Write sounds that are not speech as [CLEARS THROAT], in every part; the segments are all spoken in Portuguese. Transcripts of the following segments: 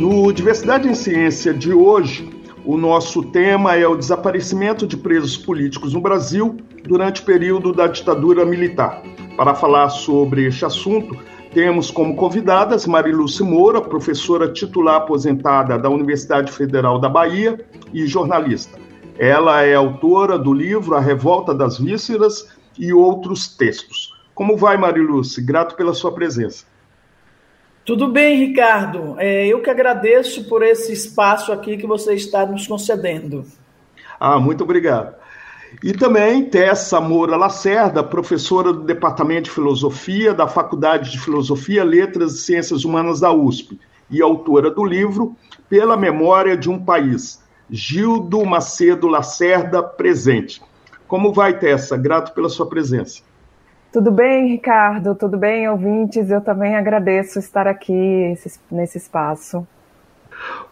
No Diversidade em Ciência de hoje, o nosso tema é o desaparecimento de presos políticos no Brasil durante o período da ditadura militar. Para falar sobre este assunto, temos como convidadas Mariluce Moura, professora titular aposentada da Universidade Federal da Bahia e jornalista. Ela é autora do livro A Revolta das Vísceras e outros textos. Como vai, Mariluce? Grato pela sua presença. Tudo bem, Ricardo. É, eu que agradeço por esse espaço aqui que você está nos concedendo. Ah, muito obrigado. E também Tessa Moura Lacerda, professora do Departamento de Filosofia da Faculdade de Filosofia, Letras e Ciências Humanas da USP e autora do livro Pela Memória de um País, Gildo Macedo Lacerda, presente. Como vai, Tessa? Grato pela sua presença. Tudo bem, Ricardo? Tudo bem, ouvintes? Eu também agradeço estar aqui nesse espaço.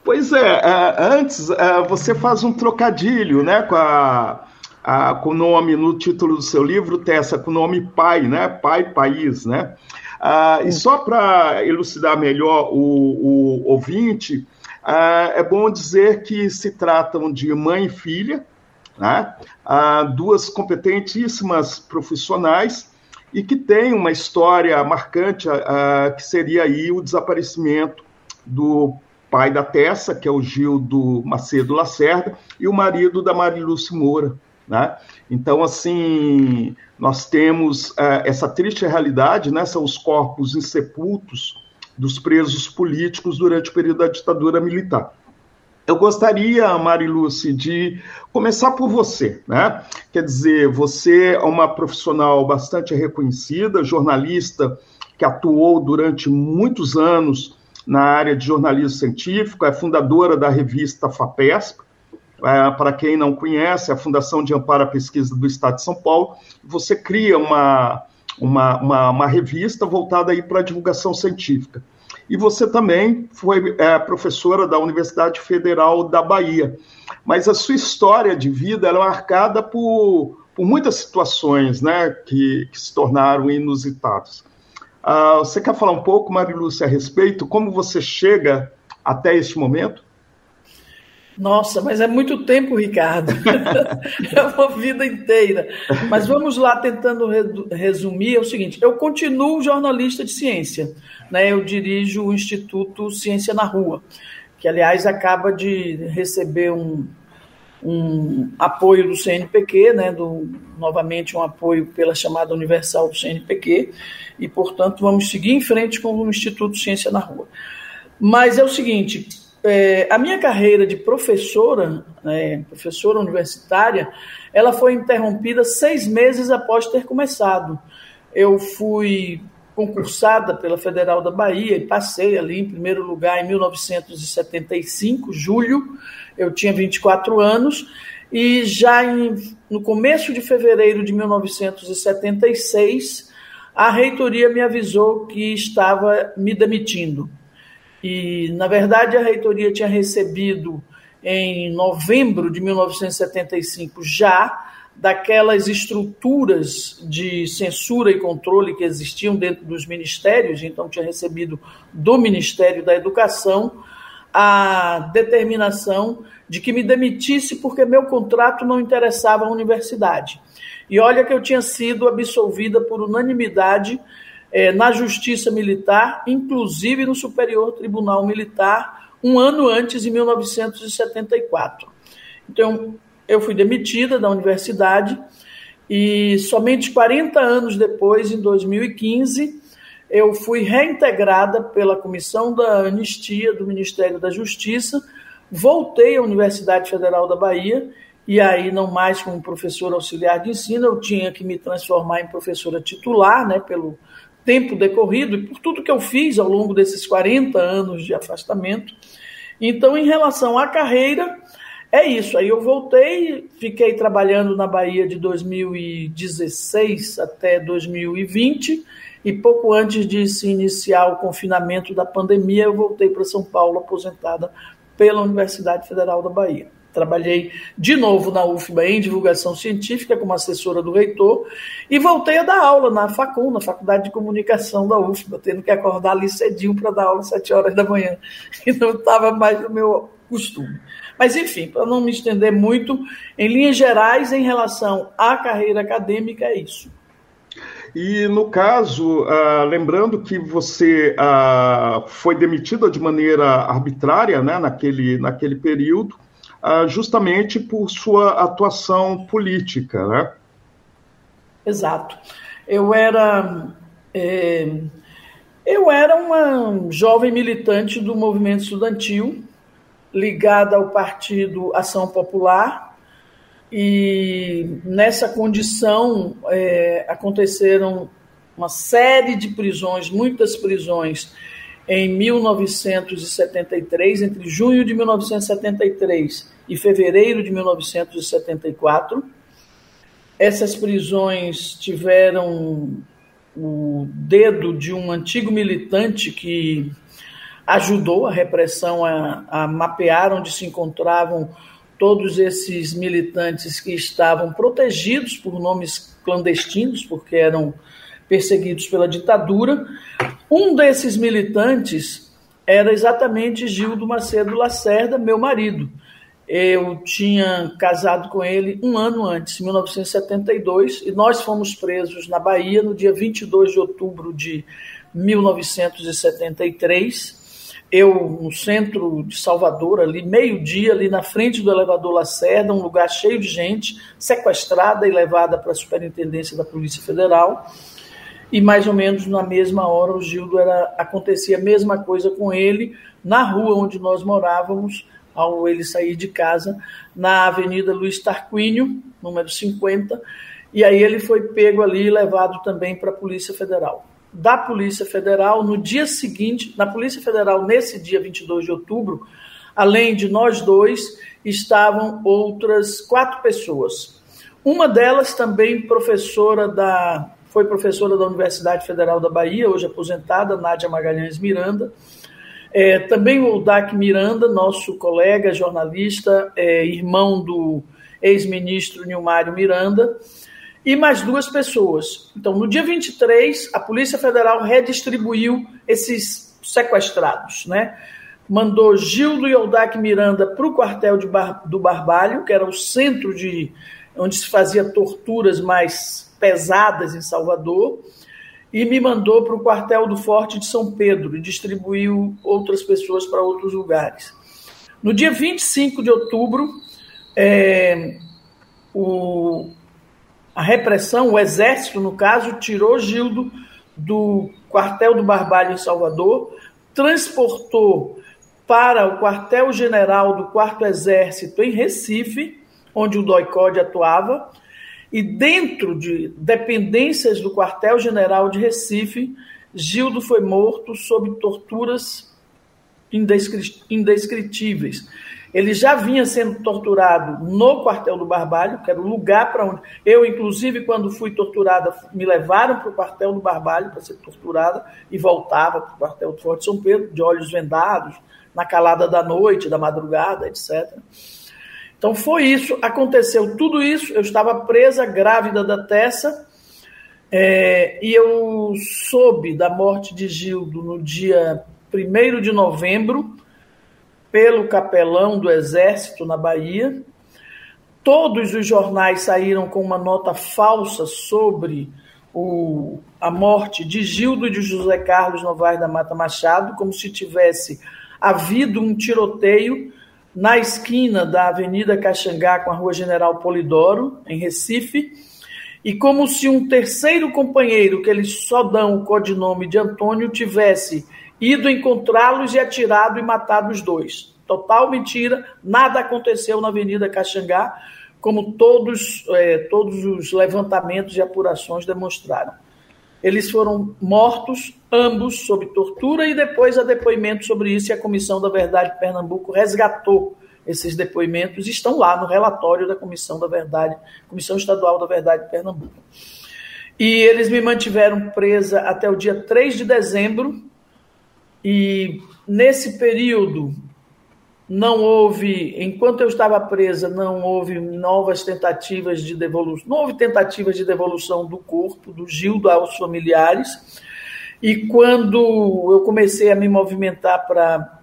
Pois é, é, antes é, você faz um trocadilho né, com, a, a, com o nome no título do seu livro, Tessa, com o nome pai, né? Pai País, né? Ah, e só para elucidar melhor o, o ouvinte, ah, é bom dizer que se tratam de mãe e filha, né? ah, duas competentíssimas profissionais e que têm uma história marcante, ah, que seria aí o desaparecimento do pai da Tessa, que é o Gildo Macedo Lacerda, e o marido da Mariluce Moura. Né? Então, assim, nós temos uh, essa triste realidade, né? são os corpos insepultos dos presos políticos durante o período da ditadura militar. Eu gostaria, Mariluce, de começar por você, né? Quer dizer, você é uma profissional bastante reconhecida, jornalista que atuou durante muitos anos na área de jornalismo científico, é fundadora da revista FAPESP, é, para quem não conhece, a Fundação de Amparo à Pesquisa do Estado de São Paulo, você cria uma, uma, uma, uma revista voltada aí para a divulgação científica. E você também foi é, professora da Universidade Federal da Bahia. Mas a sua história de vida é marcada por, por muitas situações né, que, que se tornaram inusitadas. Uh, você quer falar um pouco, Marilúcia, a respeito? Como você chega até este momento? Nossa, mas é muito tempo, Ricardo. [LAUGHS] é uma vida inteira. Mas vamos lá tentando resumir. É o seguinte: eu continuo jornalista de ciência. Né? Eu dirijo o Instituto Ciência na Rua, que, aliás, acaba de receber um, um apoio do CNPq, né? do, novamente um apoio pela chamada universal do CNPq, e, portanto, vamos seguir em frente com o Instituto Ciência na Rua. Mas é o seguinte é, a minha carreira de professora, né, professora universitária, ela foi interrompida seis meses após ter começado. Eu fui concursada pela Federal da Bahia e passei ali em primeiro lugar em 1975, julho. Eu tinha 24 anos e já em, no começo de fevereiro de 1976, a reitoria me avisou que estava me demitindo. E, na verdade, a reitoria tinha recebido em novembro de 1975 já daquelas estruturas de censura e controle que existiam dentro dos ministérios, então tinha recebido do Ministério da Educação a determinação de que me demitisse porque meu contrato não interessava à universidade. E olha que eu tinha sido absolvida por unanimidade é, na Justiça Militar, inclusive no Superior Tribunal Militar, um ano antes, em 1974. Então, eu fui demitida da universidade e somente 40 anos depois, em 2015, eu fui reintegrada pela Comissão da Anistia do Ministério da Justiça, voltei à Universidade Federal da Bahia e aí não mais como professora auxiliar de ensino, eu tinha que me transformar em professora titular, né, pelo tempo decorrido e por tudo que eu fiz ao longo desses 40 anos de afastamento. Então, em relação à carreira, é isso. Aí eu voltei, fiquei trabalhando na Bahia de 2016 até 2020 e pouco antes de se iniciar o confinamento da pandemia, eu voltei para São Paulo aposentada pela Universidade Federal da Bahia. Trabalhei de novo na UFBA em divulgação científica como assessora do reitor e voltei a dar aula na FACUM, na Faculdade de Comunicação da UFBA, tendo que acordar ali cedinho para dar aula às sete horas da manhã, [LAUGHS] e não estava mais no meu costume. Mas, enfim, para não me estender muito, em linhas gerais, em relação à carreira acadêmica, é isso. E no caso, uh, lembrando que você uh, foi demitida de maneira arbitrária né, naquele, naquele período, justamente por sua atuação política, né? Exato. Eu era. É, eu era uma jovem militante do movimento estudantil, ligada ao Partido Ação Popular, e nessa condição é, aconteceram uma série de prisões, muitas prisões, em 1973, entre junho de 1973 e fevereiro de 1974. Essas prisões tiveram o dedo de um antigo militante que ajudou a repressão a, a mapear onde se encontravam todos esses militantes que estavam protegidos por nomes clandestinos, porque eram perseguidos pela ditadura. Um desses militantes era exatamente Gildo Macedo Lacerda, meu marido. Eu tinha casado com ele um ano antes, em 1972, e nós fomos presos na Bahia no dia 22 de outubro de 1973 eu no centro de Salvador, ali meio-dia, ali na frente do elevador Lacerda, um lugar cheio de gente, sequestrada e levada para a superintendência da Polícia Federal. E mais ou menos na mesma hora o Gildo era acontecia a mesma coisa com ele na rua onde nós morávamos, ao ele sair de casa, na Avenida Luiz Tarquínio, número 50, e aí ele foi pego ali e levado também para a Polícia Federal da Polícia Federal no dia seguinte, na Polícia Federal nesse dia 22 de outubro, além de nós dois, estavam outras quatro pessoas. Uma delas também professora da foi professora da Universidade Federal da Bahia, hoje aposentada, Nádia Magalhães Miranda. É, também o Dac Miranda, nosso colega jornalista, é, irmão do ex-ministro Nilmário Miranda, e mais duas pessoas. Então, no dia 23, a Polícia Federal redistribuiu esses sequestrados, né? Mandou Gildo e Oldac Miranda para o quartel Bar, do Barbalho, que era o centro de onde se fazia torturas mais pesadas em Salvador, e me mandou para o quartel do Forte de São Pedro e distribuiu outras pessoas para outros lugares. No dia 25 de outubro, é, o, a repressão, o exército, no caso, tirou Gildo do quartel do Barbalho em Salvador, transportou para o quartel-general do Quarto Exército em Recife, onde o DOICOD atuava, e dentro de dependências do quartel-general de Recife, Gildo foi morto sob torturas indescritíveis. Ele já vinha sendo torturado no quartel do Barbalho, que era o lugar para onde. Eu, inclusive, quando fui torturada, me levaram para o quartel do Barbalho para ser torturada e voltava para o quartel do Forte São Pedro, de olhos vendados, na calada da noite, da madrugada, etc. Então foi isso, aconteceu tudo isso. Eu estava presa, grávida da Tessa, é, e eu soube da morte de Gildo no dia 1 de novembro pelo capelão do Exército na Bahia. Todos os jornais saíram com uma nota falsa sobre o, a morte de Gildo e de José Carlos Novaes da Mata Machado, como se tivesse havido um tiroteio na esquina da Avenida Caxangá com a Rua General Polidoro, em Recife, e como se um terceiro companheiro, que eles só dão o codinome de Antônio, tivesse ido encontrá-los e atirado e matado os dois. Total mentira, nada aconteceu na Avenida Caxangá, como todos, é, todos os levantamentos e apurações demonstraram. Eles foram mortos, ambos sob tortura, e depois a depoimento sobre isso, e a Comissão da Verdade de Pernambuco resgatou esses depoimentos, estão lá no relatório da Comissão da Verdade, Comissão Estadual da Verdade de Pernambuco. E eles me mantiveram presa até o dia 3 de dezembro, e nesse período não houve, enquanto eu estava presa, não houve novas tentativas de devolução, não houve tentativas de devolução do corpo do Gildo aos familiares. E quando eu comecei a me movimentar para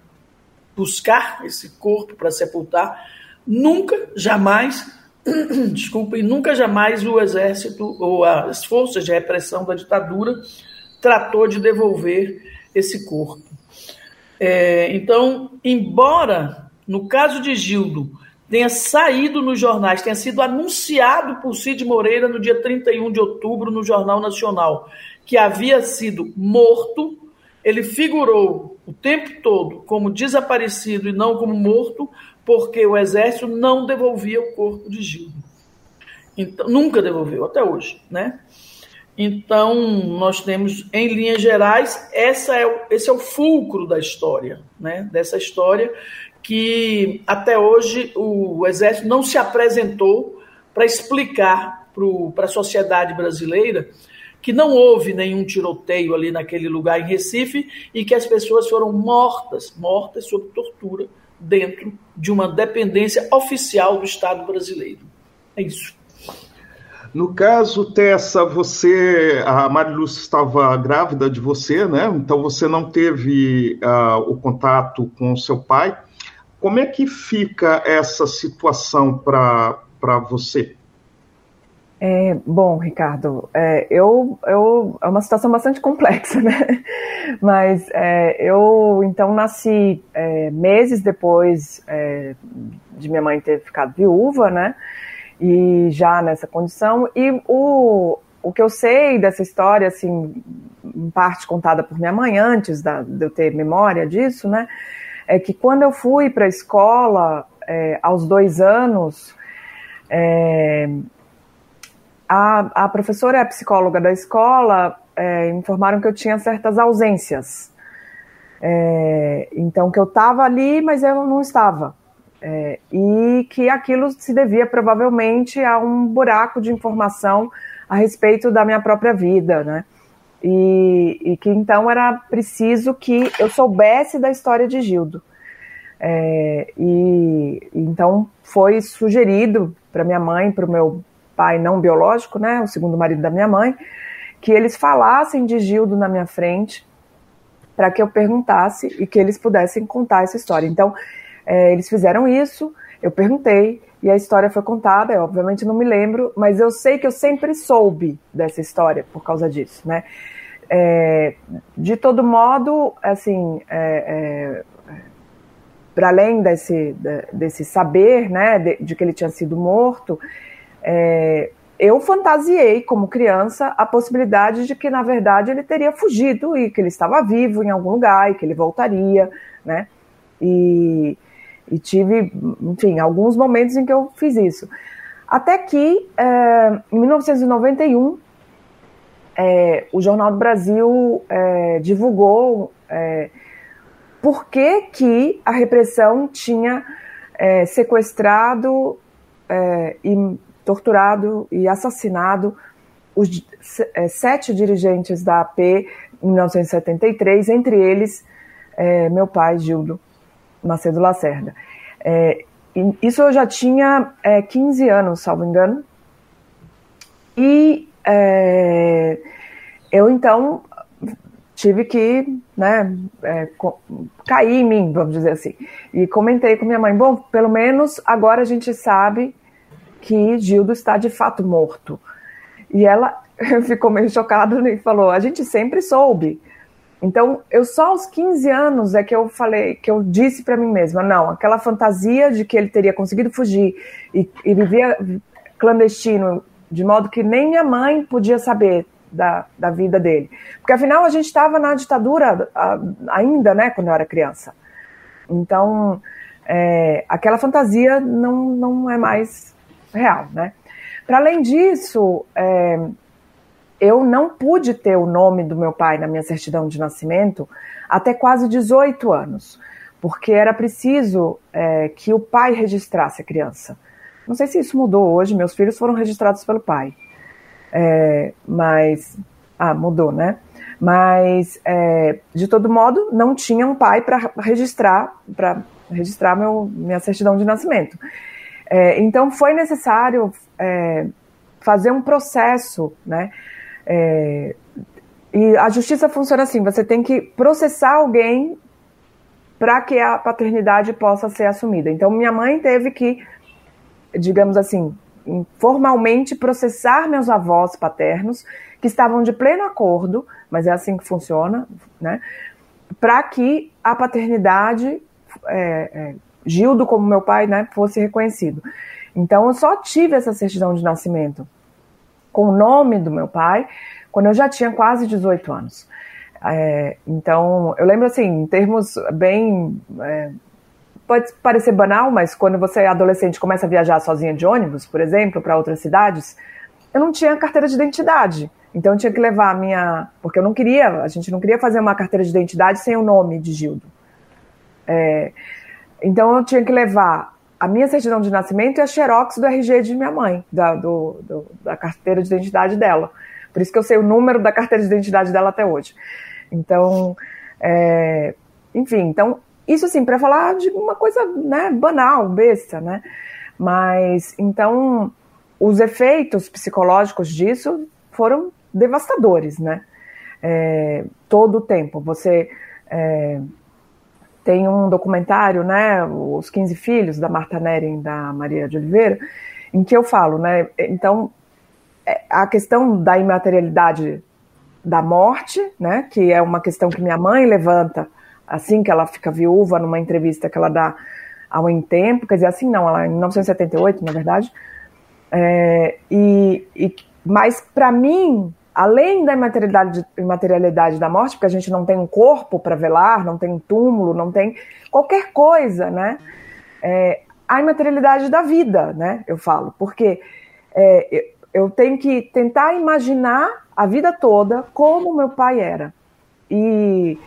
buscar esse corpo para sepultar, nunca, jamais, [CLEARS THROAT] desculpem, nunca jamais o exército ou as forças de repressão da ditadura tratou de devolver esse corpo. É, então, embora no caso de Gildo tenha saído nos jornais, tenha sido anunciado por Cid Moreira no dia 31 de outubro no Jornal Nacional, que havia sido morto, ele figurou o tempo todo como desaparecido e não como morto, porque o exército não devolvia o corpo de Gildo. Então, nunca devolveu, até hoje, né? Então, nós temos, em linhas gerais, essa é esse é o fulcro da história, né? dessa história que até hoje o Exército não se apresentou para explicar para a sociedade brasileira que não houve nenhum tiroteio ali naquele lugar em Recife e que as pessoas foram mortas, mortas sob tortura dentro de uma dependência oficial do Estado brasileiro. É isso. No caso, Tessa, você, a Mariluz estava grávida de você, né? Então você não teve uh, o contato com seu pai. Como é que fica essa situação para você? É, bom, Ricardo, é, eu, eu, é uma situação bastante complexa, [LAUGHS] né? Mas é, eu, então, nasci é, meses depois é, de minha mãe ter ficado viúva, né? E já nessa condição. E o, o que eu sei dessa história, assim, em parte contada por minha mãe antes da, de eu ter memória disso, né, é que quando eu fui para a escola é, aos dois anos, é, a, a professora e a psicóloga da escola é, informaram que eu tinha certas ausências. É, então, que eu estava ali, mas eu não estava. É, e que aquilo se devia provavelmente a um buraco de informação a respeito da minha própria vida, né? E, e que então era preciso que eu soubesse da história de Gildo. É, e então foi sugerido para minha mãe, para o meu pai não biológico, né, o segundo marido da minha mãe, que eles falassem de Gildo na minha frente para que eu perguntasse e que eles pudessem contar essa história. Então, é, eles fizeram isso, eu perguntei, e a história foi contada, eu obviamente não me lembro, mas eu sei que eu sempre soube dessa história por causa disso, né? É, de todo modo, assim, é, é, para além desse, desse saber, né, de, de, que ele tinha sido morto, é, eu fantasiei como criança a possibilidade de que na verdade ele teria fugido e que ele estava vivo em algum lugar e que ele voltaria, né? E, e tive, enfim, alguns momentos em que eu fiz isso. Até que, é, em 1991, é, o Jornal do Brasil é, divulgou é, por que, que a repressão tinha é, sequestrado é, e torturado e assassinado os sete dirigentes da AP em 1973, entre eles meu pai, Gildo. Macedo Lacerda. É, isso eu já tinha é, 15 anos, salvo engano. E é, eu então tive que né, é, cair em mim, vamos dizer assim. E comentei com minha mãe: bom, pelo menos agora a gente sabe que Gildo está de fato morto. E ela [LAUGHS] ficou meio chocada e falou: a gente sempre soube. Então, eu só aos 15 anos é que eu falei, que eu disse para mim mesma, não, aquela fantasia de que ele teria conseguido fugir e, e vivia clandestino, de modo que nem minha mãe podia saber da, da vida dele. Porque afinal a gente estava na ditadura ainda, né, quando eu era criança. Então, é, aquela fantasia não, não é mais real, né? Para além disso, é, eu não pude ter o nome do meu pai na minha certidão de nascimento até quase 18 anos, porque era preciso é, que o pai registrasse a criança. Não sei se isso mudou hoje, meus filhos foram registrados pelo pai. É, mas. Ah, mudou, né? Mas, é, de todo modo, não tinha um pai para registrar, para registrar meu, minha certidão de nascimento. É, então, foi necessário é, fazer um processo, né? É, e a justiça funciona assim: você tem que processar alguém para que a paternidade possa ser assumida. Então, minha mãe teve que, digamos assim, formalmente processar meus avós paternos, que estavam de pleno acordo, mas é assim que funciona, né? Para que a paternidade, é, é, Gildo como meu pai, né, fosse reconhecido. Então, eu só tive essa certidão de nascimento com o nome do meu pai quando eu já tinha quase 18 anos. É, então, eu lembro assim, em termos bem é, pode parecer banal, mas quando você é adolescente começa a viajar sozinha de ônibus, por exemplo, para outras cidades, eu não tinha carteira de identidade. Então eu tinha que levar a minha. Porque eu não queria, a gente não queria fazer uma carteira de identidade sem o nome de Gildo. É, então eu tinha que levar a minha certidão de nascimento e a xerox do RG de minha mãe, da, do, do, da carteira de identidade dela. Por isso que eu sei o número da carteira de identidade dela até hoje. Então, é, enfim, então isso assim, para falar de uma coisa né, banal, besta, né? Mas então os efeitos psicológicos disso foram devastadores, né? É, todo o tempo. Você é, tem um documentário, né? Os 15 Filhos, da Marta Neren da Maria de Oliveira, em que eu falo, né? Então, é, a questão da imaterialidade da morte, né? Que é uma questão que minha mãe levanta assim que ela fica viúva, numa entrevista que ela dá há um tempo, quer dizer, assim não, ela em 1978, na verdade. É, e, e, mas para mim, além da imaterialidade, da morte, porque a gente não tem um corpo para velar, não tem um túmulo, não tem qualquer coisa, né? É, a imaterialidade da vida, né? Eu falo, porque é, eu tenho que tentar imaginar a vida toda como meu pai era. E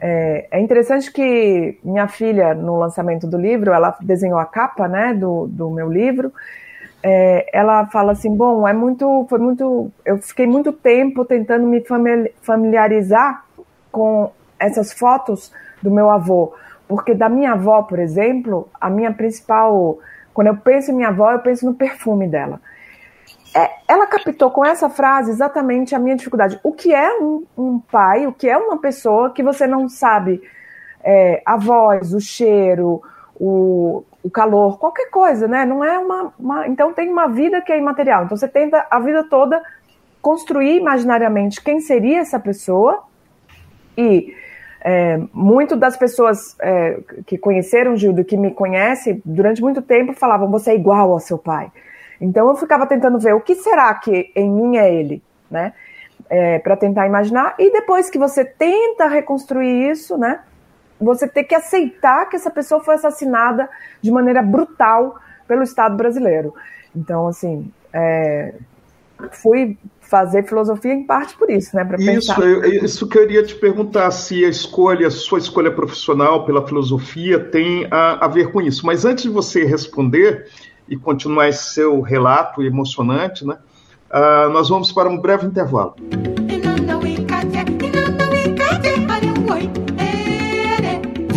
é, é, interessante que minha filha, no lançamento do livro, ela desenhou a capa, né, do, do meu livro. É, ela fala assim, bom, é muito, foi muito, eu fiquei muito tempo tentando me familiarizar com essas fotos do meu avô, porque da minha avó, por exemplo, a minha principal, quando eu penso em minha avó, eu penso no perfume dela é, ela captou com essa frase exatamente a minha dificuldade. O que é um, um pai, o que é uma pessoa que você não sabe é, a voz, o cheiro, o, o calor, qualquer coisa, né? Não é uma, uma, Então tem uma vida que é imaterial. Então você tenta a vida toda construir imaginariamente quem seria essa pessoa e é, muito das pessoas é, que conheceram Gildo, que me conhecem, durante muito tempo falavam: você é igual ao seu pai. Então eu ficava tentando ver o que será que em mim é ele, né? É, para tentar imaginar. E depois que você tenta reconstruir isso, né? Você tem que aceitar que essa pessoa foi assassinada de maneira brutal pelo Estado brasileiro. Então, assim, é, fui fazer filosofia em parte por isso, né? Pra isso, pensar... eu, isso que eu queria te perguntar se a escolha, sua escolha profissional pela filosofia tem a, a ver com isso. Mas antes de você responder, e continuar esse seu relato emocionante, né? Uh, nós vamos para um breve intervalo.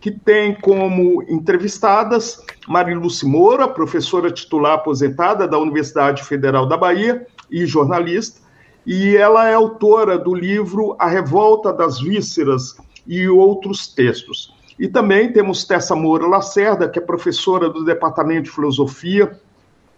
que tem como entrevistadas Mariluce Moura, professora titular aposentada da Universidade Federal da Bahia e jornalista, e ela é autora do livro A Revolta das Vísceras e outros textos. E também temos Tessa Moura Lacerda, que é professora do Departamento de Filosofia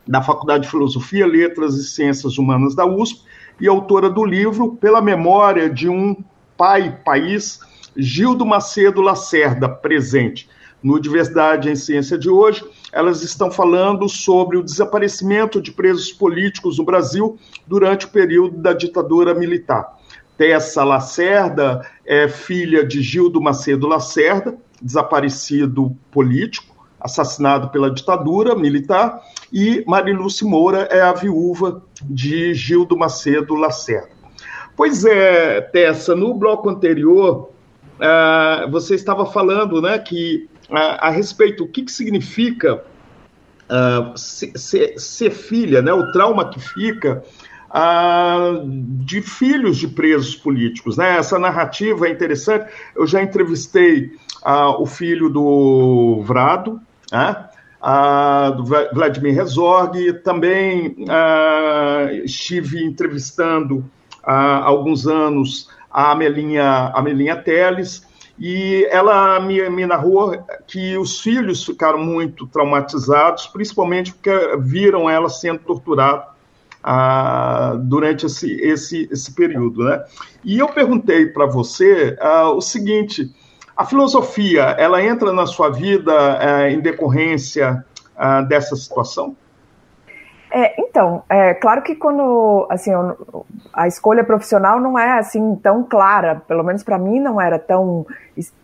da Faculdade de Filosofia, Letras e Ciências Humanas da USP e autora do livro Pela Memória de um pai, país, Gildo Macedo Lacerda, presente. No Diversidade em Ciência de hoje, elas estão falando sobre o desaparecimento de presos políticos no Brasil durante o período da ditadura militar. Tessa Lacerda é filha de Gildo Macedo Lacerda, desaparecido político, assassinado pela ditadura militar, e Mariluce Moura é a viúva de Gildo Macedo Lacerda. Pois é, Tessa, no bloco anterior, uh, você estava falando né, que uh, a respeito, o que, que significa uh, ser, filha, né, o trauma que fica de filhos de presos políticos. Né? Essa narrativa é interessante. Eu já entrevistei o filho do Vrado, né? do Vladimir Herzog, também estive entrevistando há alguns anos a Amelinha, Amelinha Teles, e ela me, me narrou que os filhos ficaram muito traumatizados, principalmente porque viram ela sendo torturada ah, durante esse, esse, esse período. Né? E eu perguntei para você ah, o seguinte: a filosofia ela entra na sua vida ah, em decorrência ah, dessa situação? É, então, é claro que quando assim a escolha profissional não é assim tão clara, pelo menos para mim não era tão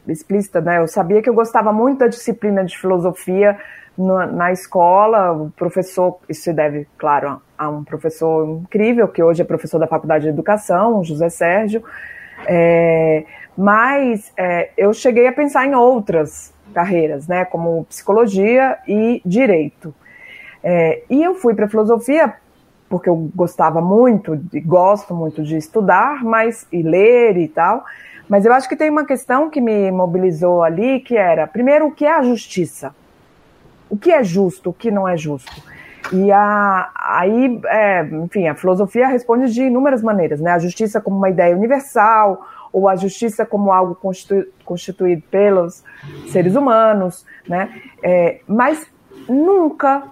explícita, né? Eu sabia que eu gostava muito da disciplina de filosofia na, na escola, o professor, isso se deve, claro, a um professor incrível que hoje é professor da Faculdade de Educação, José Sérgio, é, mas é, eu cheguei a pensar em outras carreiras, né, como psicologia e direito. É, e eu fui para filosofia porque eu gostava muito e gosto muito de estudar, mas e ler e tal. Mas eu acho que tem uma questão que me mobilizou ali, que era, primeiro, o que é a justiça? O que é justo, o que não é justo? E a, aí, é, enfim, a filosofia responde de inúmeras maneiras, né? A justiça como uma ideia universal, ou a justiça como algo constitu, constituído pelos seres humanos, né? É, mas nunca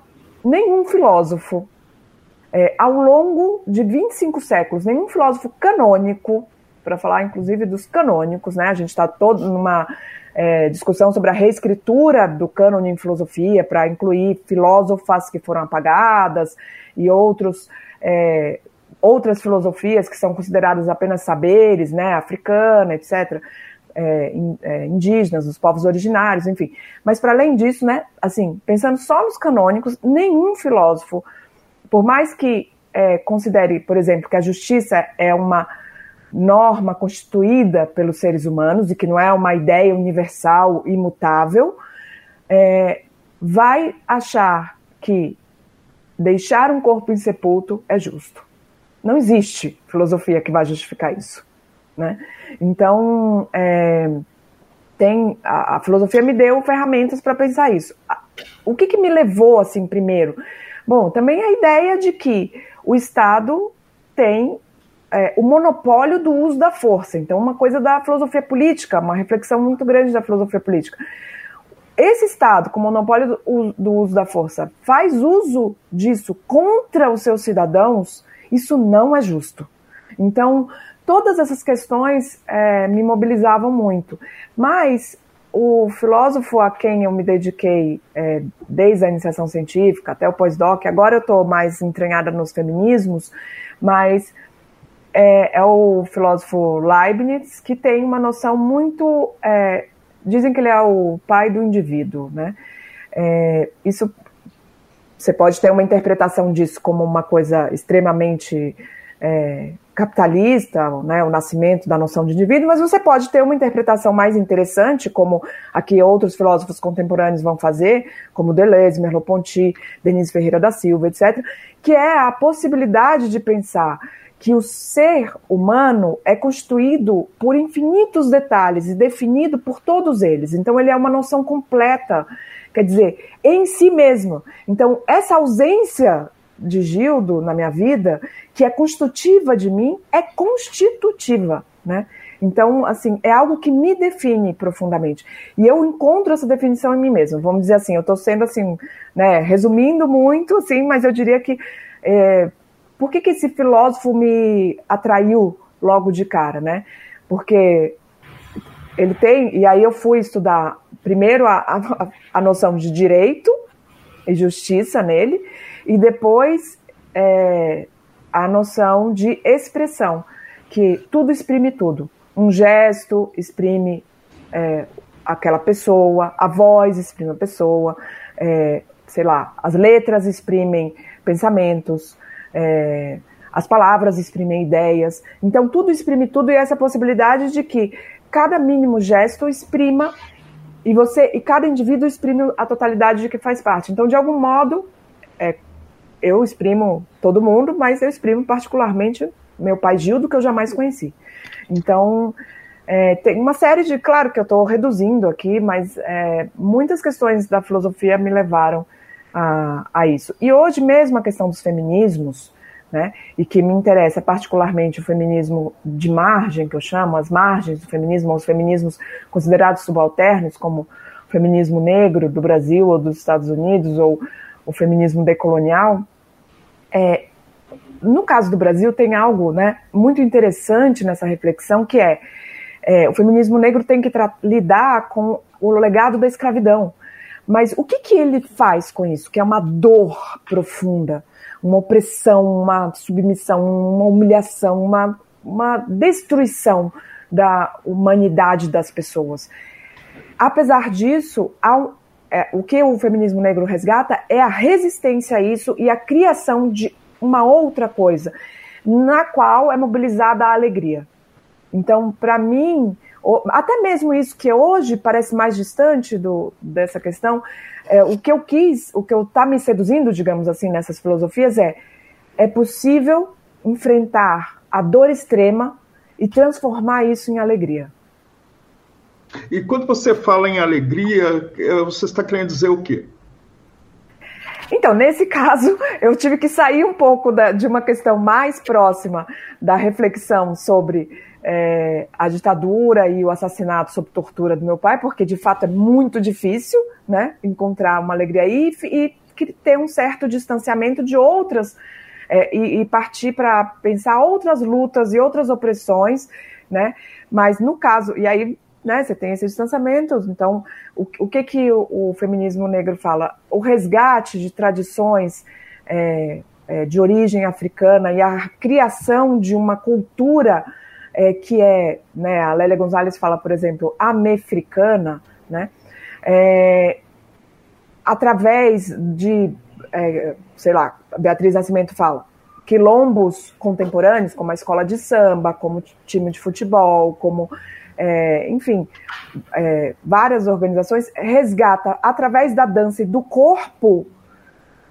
nenhum filósofo, é, ao longo de 25 séculos, nenhum filósofo canônico, para falar inclusive dos canônicos, né? A gente está todo numa é, discussão sobre a reescritura do cânone em filosofia para incluir filósofas que foram apagadas e outros é, outras filosofias que são consideradas apenas saberes, né, africana, etc é, é, indígenas, dos povos originários, enfim. Mas para além disso, né, assim, pensando só nos canônicos, nenhum filósofo, por mais que é, considere, por exemplo, que a justiça é uma norma constituída pelos seres humanos e que não é uma ideia universal imutável, é, vai achar que deixar um corpo insepulto é justo. Não existe filosofia que vai justificar isso. Né? Então, é, tem a, a, filosofia me deu ferramentas para pensar isso. O que, que me levou assim primeiro? Bom, também a ideia de que o Estado tem é, o monopólio do uso da força. Então, uma coisa da filosofia política, uma reflexão muito grande da filosofia política. Esse Estado, com monopólio do, do uso da força, faz uso disso contra os seus cidadãos, isso não é justo. Então, todas essas questões é, me mobilizavam muito. Mas o filósofo a quem eu me dediquei é, desde a iniciação científica até o pós-doc, agora eu estou mais entranhada nos feminismos, mas é, é, o filósofo Leibniz, que tem uma noção muito. É, dizem que ele é o pai do indivíduo, né? É, isso você pode ter uma interpretação disso como uma coisa extremamente é, capitalista, né, o nascimento da noção de indivíduo, mas você pode ter uma interpretação mais interessante, como aqui outros filósofos contemporâneos vão fazer, como Deleuze, Merleau-Ponty, Denise Ferreira da Silva, etc., que é a possibilidade de pensar que o ser humano é constituído por infinitos detalhes e definido por todos eles. Então ele é uma noção completa, quer dizer, em si mesmo. Então essa ausência de Gildo na minha vida, que é constitutiva de mim, é constitutiva, né? Então, assim, é algo que me define profundamente. E eu encontro essa definição em mim mesma. Vamos dizer assim, eu estou sendo assim, né, resumindo muito, assim, mas eu diria que é, por que, que esse filósofo me atraiu logo de cara, né? porque ele tem, e aí eu fui estudar primeiro a, a, a noção de direito e justiça nele, e depois é, a noção de expressão, que tudo exprime tudo. Um gesto exprime é, aquela pessoa, a voz exprime a pessoa, é, sei lá, as letras exprimem pensamentos, é, as palavras exprimem ideias. Então, tudo exprime tudo e essa possibilidade de que cada mínimo gesto exprima e você e cada indivíduo exprime a totalidade de que faz parte. Então, de algum modo, é, eu exprimo todo mundo, mas eu exprimo particularmente meu pai Gildo, que eu jamais conheci. Então, é, tem uma série de, claro que eu estou reduzindo aqui, mas é, muitas questões da filosofia me levaram a, a, isso. E hoje mesmo a questão dos feminismos, né, e que me interessa particularmente o feminismo de margem, que eu chamo, as margens do feminismo, os feminismos considerados subalternos, como o feminismo negro do Brasil ou dos Estados Unidos, ou o feminismo decolonial, é, no caso do Brasil tem algo né, muito interessante nessa reflexão, que é é, o feminismo negro tem que lidar com o legado da escravidão. Mas o que, que ele faz com isso? Que é uma dor profunda, uma opressão, uma submissão, uma humilhação, uma, uma destruição da humanidade das pessoas. Apesar disso, ao, é, o que o feminismo negro resgata é a resistência a isso e a criação de uma outra coisa, na qual é mobilizada a alegria. Então, para mim, até mesmo isso que hoje parece mais distante do, dessa questão, é, o que eu quis, o que eu tá me seduzindo, digamos assim, nessas filosofias é é possível enfrentar a dor extrema e transformar isso em alegria. E quando você fala em alegria, é, você está querendo dizer o quê? Então, nesse [LAUGHS] caso, eu tive que sair um pouco da, de uma questão mais próxima da reflexão sobre é, a ditadura e o assassinato sob tortura do meu pai, porque de fato é muito difícil né, encontrar uma alegria aí e, e ter um certo distanciamento de outras é, e, e, partir para pensar outras lutas e outras opressões, né? Mas no caso, e aí né, você tem esse distanciamento, então o, o que que o, o, feminismo negro fala? O resgate de tradições é, é de origem africana e a criação de uma cultura é, que é, né, a Lélia Gonzalez fala, por exemplo, amefricana, né, é, através de, é, sei lá, Beatriz Nascimento fala, quilombos contemporâneos, como a escola de samba, como time de futebol, como, é, enfim, é, várias organizações, resgata através da dança e do corpo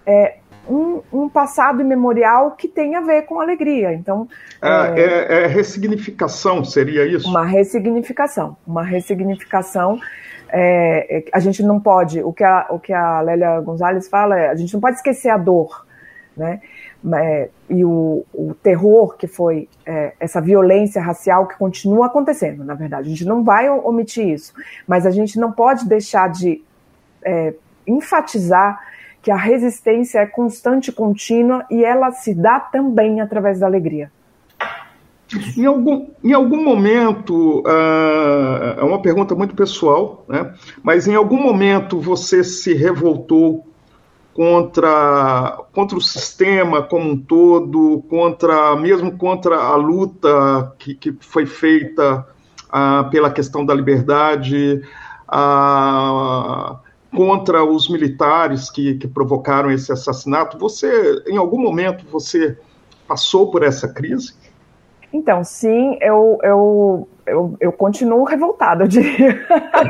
é, um, um, passado imemorial que tem a ver com alegria. Então, ah, é, é, é, ressignificação, seria isso? Uma ressignificação, uma ressignificação. É, é, a gente não pode, o que a, o que a Lélia Gonzalez fala é, a gente não pode esquecer a dor, né? É, e o, o, terror que foi é, essa violência racial que continua acontecendo, na verdade. A gente não vai omitir isso, mas a gente não pode deixar de enfatizar que a resistência é constante e contínua e ela se dá também através da alegria. Em algum, em algum momento, uh, é uma pergunta muito pessoal, né? mas em algum momento você se revoltou contra, contra o sistema como um todo, contra mesmo contra a luta que, que foi feita uh, pela questão da liberdade, uh, contra os militares que, que provocaram esse assassinato. Você, em algum momento, você passou por essa crise? Então, sim, eu, eu eu, eu continuo revoltada, eu diria.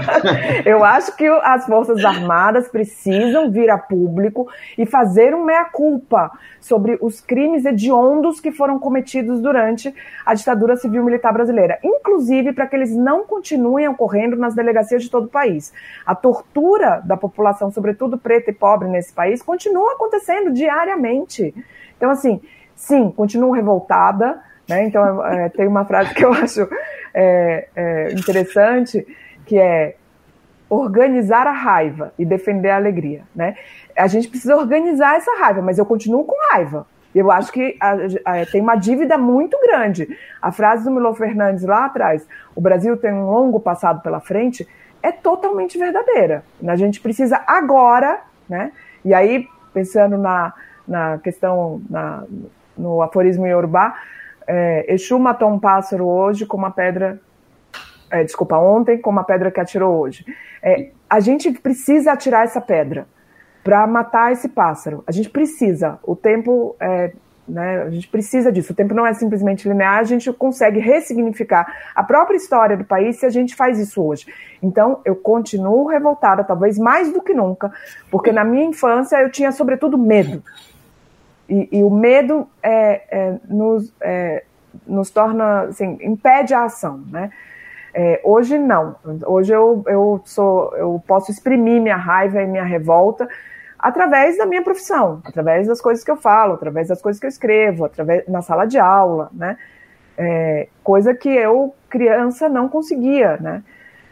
[LAUGHS] eu acho que as Forças Armadas precisam vir a público e fazer um meia-culpa sobre os crimes hediondos que foram cometidos durante a ditadura civil-militar brasileira, inclusive para que eles não continuem ocorrendo nas delegacias de todo o país. A tortura da população, sobretudo preta e pobre nesse país, continua acontecendo diariamente. Então, assim, sim, continuo revoltada né? Então, é, tem uma frase que eu acho é, é, interessante, que é organizar a raiva e defender a alegria. Né? A gente precisa organizar essa raiva, mas eu continuo com raiva. Eu acho que a, a, tem uma dívida muito grande. A frase do Milo Fernandes lá atrás, o Brasil tem um longo passado pela frente, é totalmente verdadeira. A gente precisa agora, né? E aí, pensando na, na questão, na, no aforismo Yorubá, é, Exu matou um pássaro hoje com uma pedra. É, desculpa, ontem com uma pedra que atirou hoje. É, a gente precisa atirar essa pedra para matar esse pássaro. A gente precisa. O tempo é, né, a gente precisa disso. O tempo não é simplesmente linear, a gente consegue ressignificar a própria história do país se a gente faz isso hoje. Então, eu continuo revoltada, talvez mais do que nunca, porque na minha infância eu tinha, sobretudo, medo. E, e o medo é, é, nos, é, nos torna, assim, impede a ação, né? É, hoje não. Hoje eu, eu sou, eu posso exprimir minha raiva e minha revolta através da minha profissão, através das coisas que eu falo, através das coisas que eu escrevo, através na sala de aula, né? É, coisa que eu criança não conseguia, né?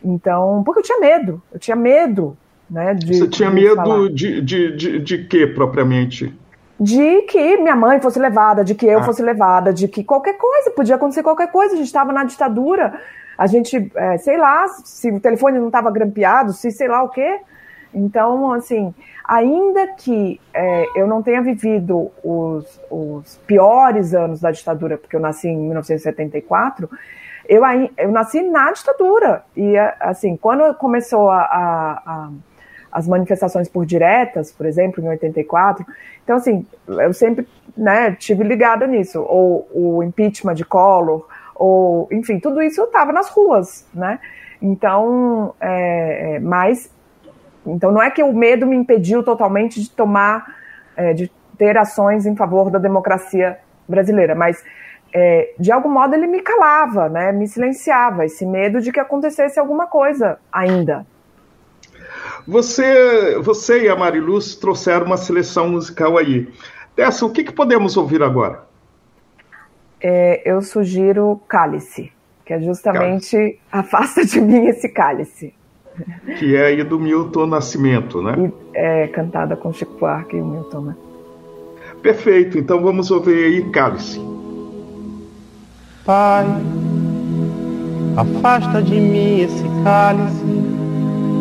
Então, porque eu tinha medo, eu tinha medo, né? De, Você tinha de medo de, de, de, de quê propriamente? De que minha mãe fosse levada, de que eu ah. fosse levada, de que qualquer coisa, podia acontecer qualquer coisa, a gente estava na ditadura, a gente, é, sei lá, se o telefone não estava grampeado, se sei lá o quê. Então, assim, ainda que é, eu não tenha vivido os, os, piores anos da ditadura, porque eu nasci em 1974, eu, eu nasci na ditadura. E, assim, quando começou a, a, a as manifestações por diretas, por exemplo, em 84. Então, assim, eu sempre né, tive ligada nisso. Ou o impeachment de Collor, ou, enfim, tudo isso eu estava nas ruas, né? Então, é, é, mas, então não é que o medo me impediu totalmente de tomar, é, de ter ações em favor da democracia brasileira, mas é, de algum modo ele me calava, né, me silenciava, esse medo de que acontecesse alguma coisa ainda, você, você e a Mariluz trouxeram uma seleção musical aí. Dessa, o que, que podemos ouvir agora? É, eu sugiro Cálice, que é justamente cálice. Afasta de mim esse cálice. Que é aí do Milton Nascimento, né? E é cantada com Chico Buarque e o Milton, né? Perfeito, então vamos ouvir aí Cálice. Pai, afasta de mim esse cálice.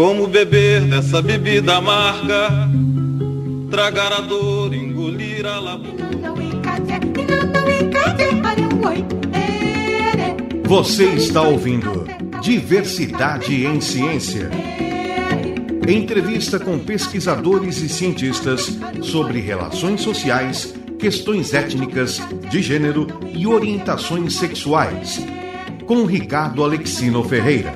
Como beber dessa bebida amarga, tragar a dor, engolir a labuta. Você está ouvindo Diversidade em Ciência. Entrevista com pesquisadores e cientistas sobre relações sociais, questões étnicas, de gênero e orientações sexuais. Com Ricardo Alexino Ferreira.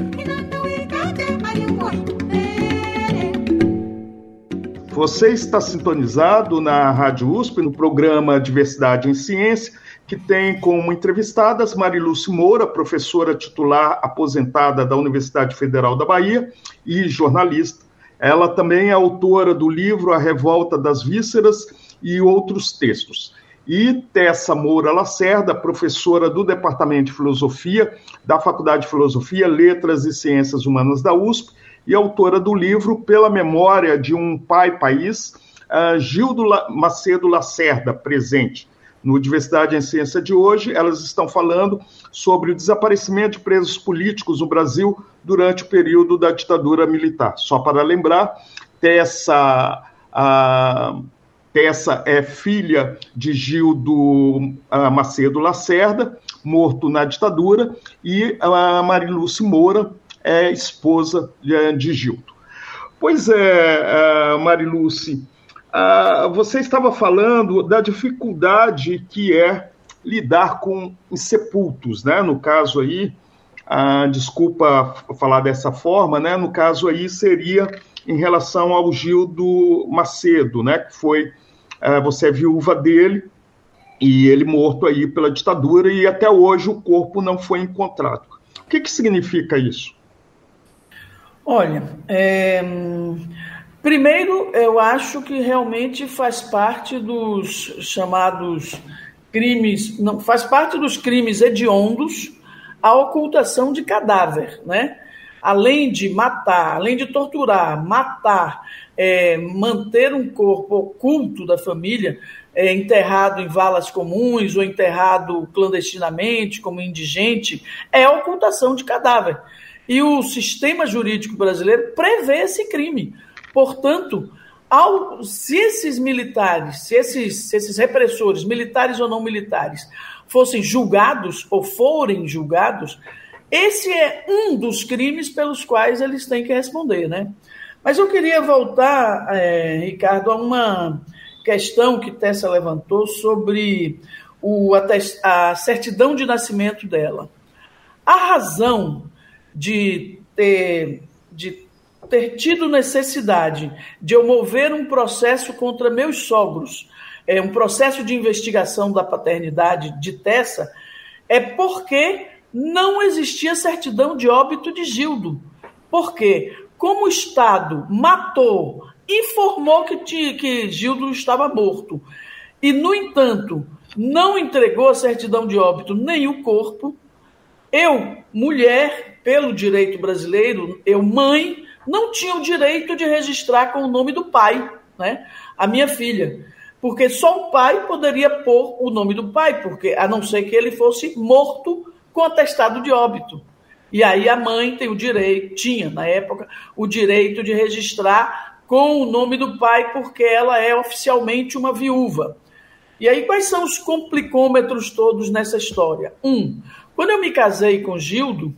Você está sintonizado na Rádio USP, no programa Diversidade em Ciência, que tem como entrevistadas Mariluce Moura, professora titular aposentada da Universidade Federal da Bahia e jornalista. Ela também é autora do livro A Revolta das Vísceras e outros textos. E Tessa Moura Lacerda, professora do Departamento de Filosofia da Faculdade de Filosofia, Letras e Ciências Humanas da USP e autora do livro Pela Memória de um Pai País, uh, Gildo Macedo Lacerda, presente. No Diversidade em Ciência de hoje, elas estão falando sobre o desaparecimento de presos políticos no Brasil durante o período da ditadura militar. Só para lembrar, Tessa, a, Tessa é filha de Gildo Macedo Lacerda, morto na ditadura, e a Mariluce Moura, é esposa de Gildo. Pois é, é Mariluce, você estava falando da dificuldade que é lidar com insepultos, né? No caso aí, desculpa falar dessa forma, né? No caso aí seria em relação ao Gildo Macedo, né? Que foi, é, você é viúva dele e ele morto aí pela ditadura e até hoje o corpo não foi encontrado. O que, que significa isso? Olha, é... primeiro eu acho que realmente faz parte dos chamados crimes, não faz parte dos crimes hediondos a ocultação de cadáver, né? Além de matar, além de torturar, matar, é, manter um corpo oculto da família, é, enterrado em valas comuns ou enterrado clandestinamente como indigente, é ocultação de cadáver. E o sistema jurídico brasileiro prevê esse crime. Portanto, ao, se esses militares, se esses, se esses repressores, militares ou não militares, fossem julgados ou forem julgados, esse é um dos crimes pelos quais eles têm que responder, né? Mas eu queria voltar, é, Ricardo, a uma questão que Tessa levantou sobre o, a, a certidão de nascimento dela. A razão de ter, de ter tido necessidade de eu mover um processo contra meus sogros, é, um processo de investigação da paternidade de Tessa, é porque não existia certidão de óbito de Gildo. Porque, como o Estado matou, informou que, tinha, que Gildo estava morto, e, no entanto, não entregou a certidão de óbito nem o corpo, eu, mulher, pelo direito brasileiro, eu, mãe, não tinha o direito de registrar com o nome do pai, né? A minha filha. Porque só o pai poderia pôr o nome do pai, porque a não ser que ele fosse morto com atestado de óbito. E aí a mãe tem o direito, tinha na época, o direito de registrar com o nome do pai, porque ela é oficialmente uma viúva. E aí, quais são os complicômetros todos nessa história? Um, quando eu me casei com Gildo,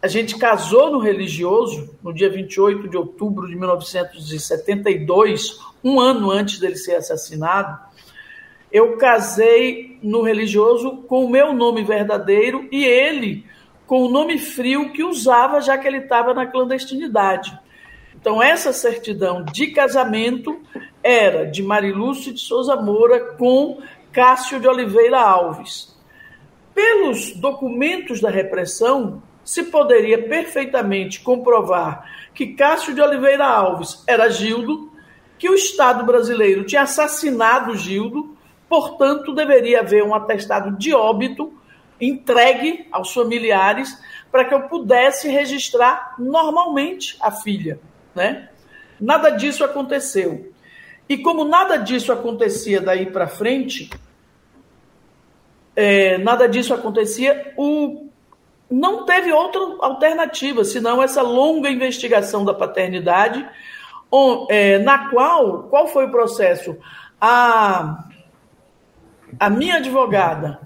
a gente casou no religioso, no dia 28 de outubro de 1972, um ano antes dele ser assassinado. Eu casei no religioso com o meu nome verdadeiro e ele com o nome frio que usava já que ele estava na clandestinidade. Então, essa certidão de casamento era de Marilúcio de Souza Moura com Cássio de Oliveira Alves. Pelos documentos da repressão, se poderia perfeitamente comprovar que Cássio de Oliveira Alves era Gildo, que o Estado brasileiro tinha assassinado Gildo, portanto, deveria haver um atestado de óbito entregue aos familiares para que eu pudesse registrar normalmente a filha né? Nada disso aconteceu. E como nada disso acontecia daí para frente, é, nada disso acontecia, o, não teve outra alternativa senão essa longa investigação da paternidade, é, na qual, qual foi o processo? A, a minha advogada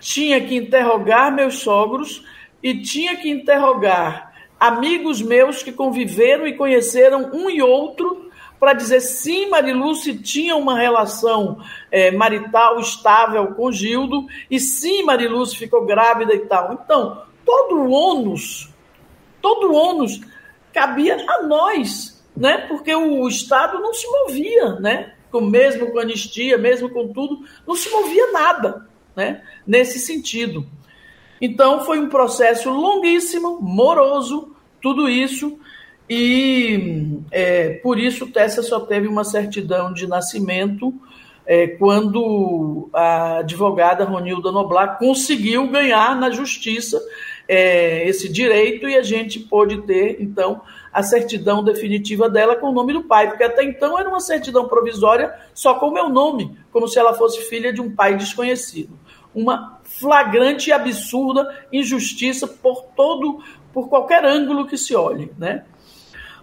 tinha que interrogar meus sogros e tinha que interrogar amigos meus que conviveram e conheceram um e outro para dizer sim, Marilúcia tinha uma relação é, marital estável com Gildo e sim, Marilúcia ficou grávida e tal. Então, todo o ônus, todo o ônus cabia a nós, né? Porque o Estado não se movia, né? Mesmo com anistia, mesmo com tudo, não se movia nada, né? Nesse sentido. Então foi um processo longuíssimo, moroso, tudo isso, e é, por isso Tessa só teve uma certidão de nascimento é, quando a advogada Ronilda Noblar conseguiu ganhar na justiça é, esse direito e a gente pôde ter, então, a certidão definitiva dela com o nome do pai, porque até então era uma certidão provisória só com o meu nome, como se ela fosse filha de um pai desconhecido. Uma flagrante e absurda injustiça por todo, por qualquer ângulo que se olhe, né?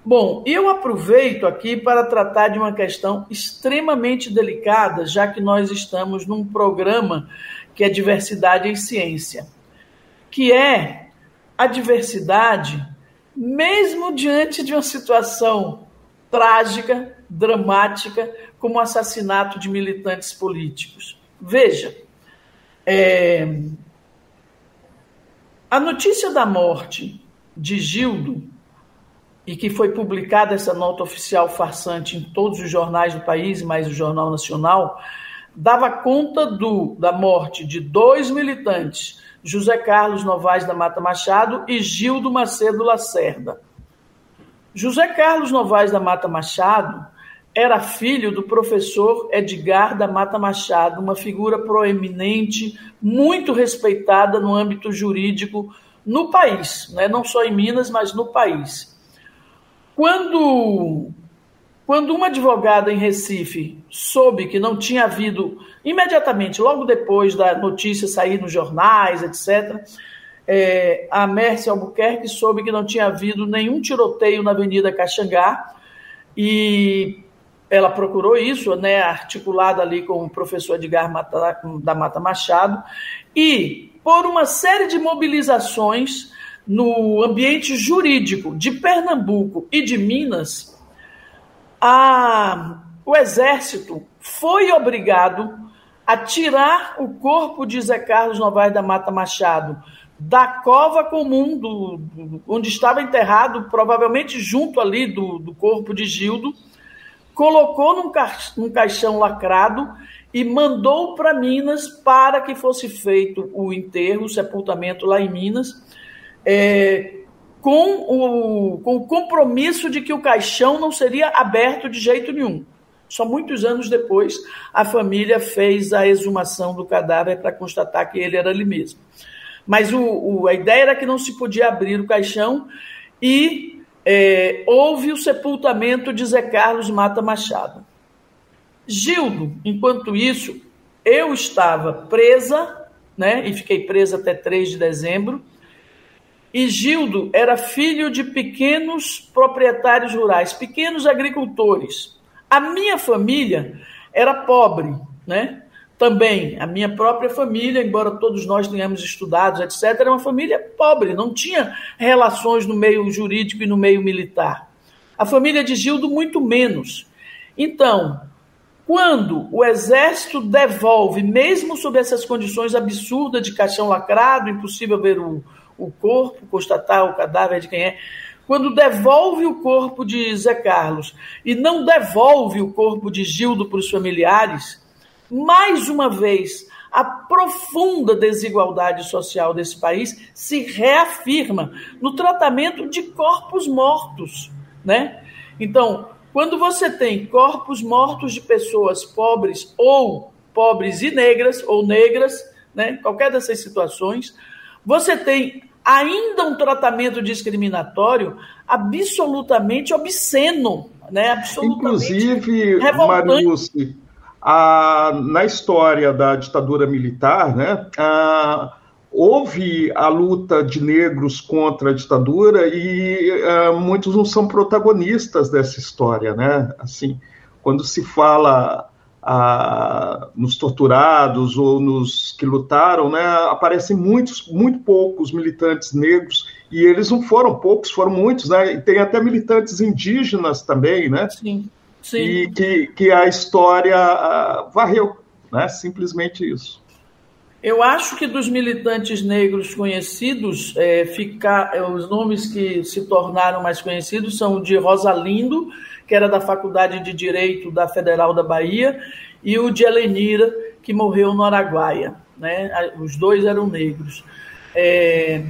Bom, eu aproveito aqui para tratar de uma questão extremamente delicada, já que nós estamos num programa que é diversidade em ciência, que é a diversidade, mesmo diante de uma situação trágica, dramática, como o assassinato de militantes políticos. Veja, é, a notícia da morte de Gildo, e que foi publicada essa nota oficial farsante em todos os jornais do país, mais o Jornal Nacional, dava conta do, da morte de dois militantes, José Carlos Novaes da Mata Machado e Gildo Macedo Lacerda. José Carlos Novaes da Mata Machado era filho do professor Edgar da Mata Machado, uma figura proeminente, muito respeitada no âmbito jurídico no país, né? não só em Minas, mas no país. Quando, quando uma advogada em Recife soube que não tinha havido, imediatamente, logo depois da notícia sair nos jornais, etc., é, a Mércia Albuquerque soube que não tinha havido nenhum tiroteio na Avenida Caxangá e ela procurou isso, né, articulada ali com o professor Edgar Mata, da Mata Machado, e por uma série de mobilizações no ambiente jurídico de Pernambuco e de Minas, a, o Exército foi obrigado a tirar o corpo de Zé Carlos Novaes da Mata Machado da cova comum do, do, onde estava enterrado, provavelmente junto ali do, do corpo de Gildo, colocou num, ca, num caixão lacrado e mandou para Minas para que fosse feito o enterro, o sepultamento lá em Minas. É, com, o, com o compromisso de que o caixão não seria aberto de jeito nenhum. Só muitos anos depois, a família fez a exumação do cadáver para constatar que ele era ali mesmo. Mas o, o, a ideia era que não se podia abrir o caixão e é, houve o sepultamento de Zé Carlos Mata Machado. Gildo, enquanto isso, eu estava presa, né, e fiquei presa até 3 de dezembro, e Gildo era filho de pequenos proprietários rurais, pequenos agricultores. A minha família era pobre, né? Também a minha própria família, embora todos nós tenhamos estudado, etc., era uma família pobre, não tinha relações no meio jurídico e no meio militar. A família de Gildo, muito menos. Então, quando o exército devolve, mesmo sob essas condições absurdas de caixão lacrado, impossível ver o, o corpo, constatar o cadáver de quem é. Quando devolve o corpo de Zé Carlos e não devolve o corpo de Gildo para os familiares, mais uma vez a profunda desigualdade social desse país se reafirma no tratamento de corpos mortos, né? Então, quando você tem corpos mortos de pessoas pobres ou pobres e negras ou negras, né? Qualquer dessas situações, você tem ainda um tratamento discriminatório absolutamente obsceno, né? absolutamente Inclusive, Mariluce, a, na história da ditadura militar, né, a, houve a luta de negros contra a ditadura e a, muitos não são protagonistas dessa história, né? Assim, quando se fala a, nos torturados ou nos que lutaram, né, aparecem muitos, muito poucos militantes negros e eles não foram poucos, foram muitos, né? E tem até militantes indígenas também, né? Sim. Sim. E que, que a história uh, varreu, né? Simplesmente isso. Eu acho que dos militantes negros conhecidos, é, ficar, é, os nomes que se tornaram mais conhecidos são o de Rosalindo, que era da Faculdade de Direito da Federal da Bahia, e o de Helenira, que morreu no Araguaia. Né? Os dois eram negros. É...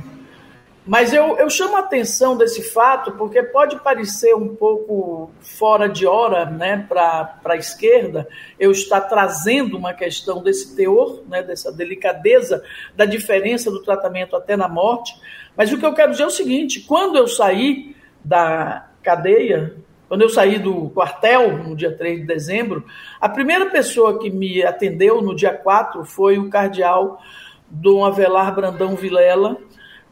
Mas eu, eu chamo a atenção desse fato porque pode parecer um pouco fora de hora né, para a esquerda eu estar trazendo uma questão desse teor, né, dessa delicadeza da diferença do tratamento até na morte. Mas o que eu quero dizer é o seguinte: quando eu saí da cadeia, quando eu saí do quartel, no dia 3 de dezembro, a primeira pessoa que me atendeu no dia 4 foi o cardeal Dom Avelar Brandão Vilela,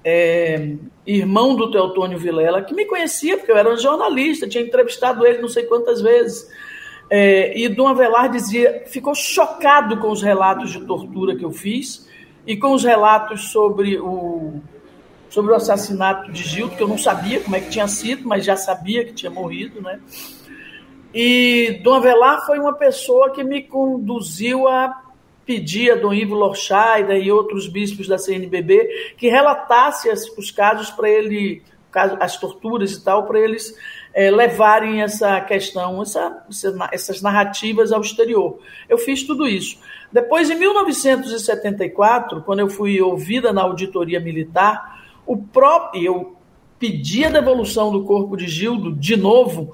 é, irmão do Teotônio Vilela, que me conhecia, porque eu era um jornalista, tinha entrevistado ele não sei quantas vezes. É, e Dom Avelar dizia, ficou chocado com os relatos de tortura que eu fiz e com os relatos sobre o sobre o assassinato de Gildo, que eu não sabia como é que tinha sido, mas já sabia que tinha morrido, né? E Dom Avelar foi uma pessoa que me conduziu a pedir a Dom Ivo Lorchaida e outros bispos da CNBB que relatasse os casos para ele as torturas e tal, para eles é, levarem essa questão, essa, essas narrativas ao exterior. Eu fiz tudo isso. Depois, em 1974, quando eu fui ouvida na auditoria militar, o próprio, eu pedi a devolução do corpo de Gildo de novo,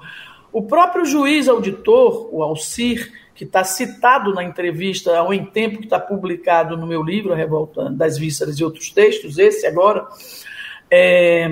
o próprio juiz auditor, o Alcir, que está citado na entrevista ao em tempo que está publicado no meu livro, A Revolta das Vísceras e outros textos, esse agora, é,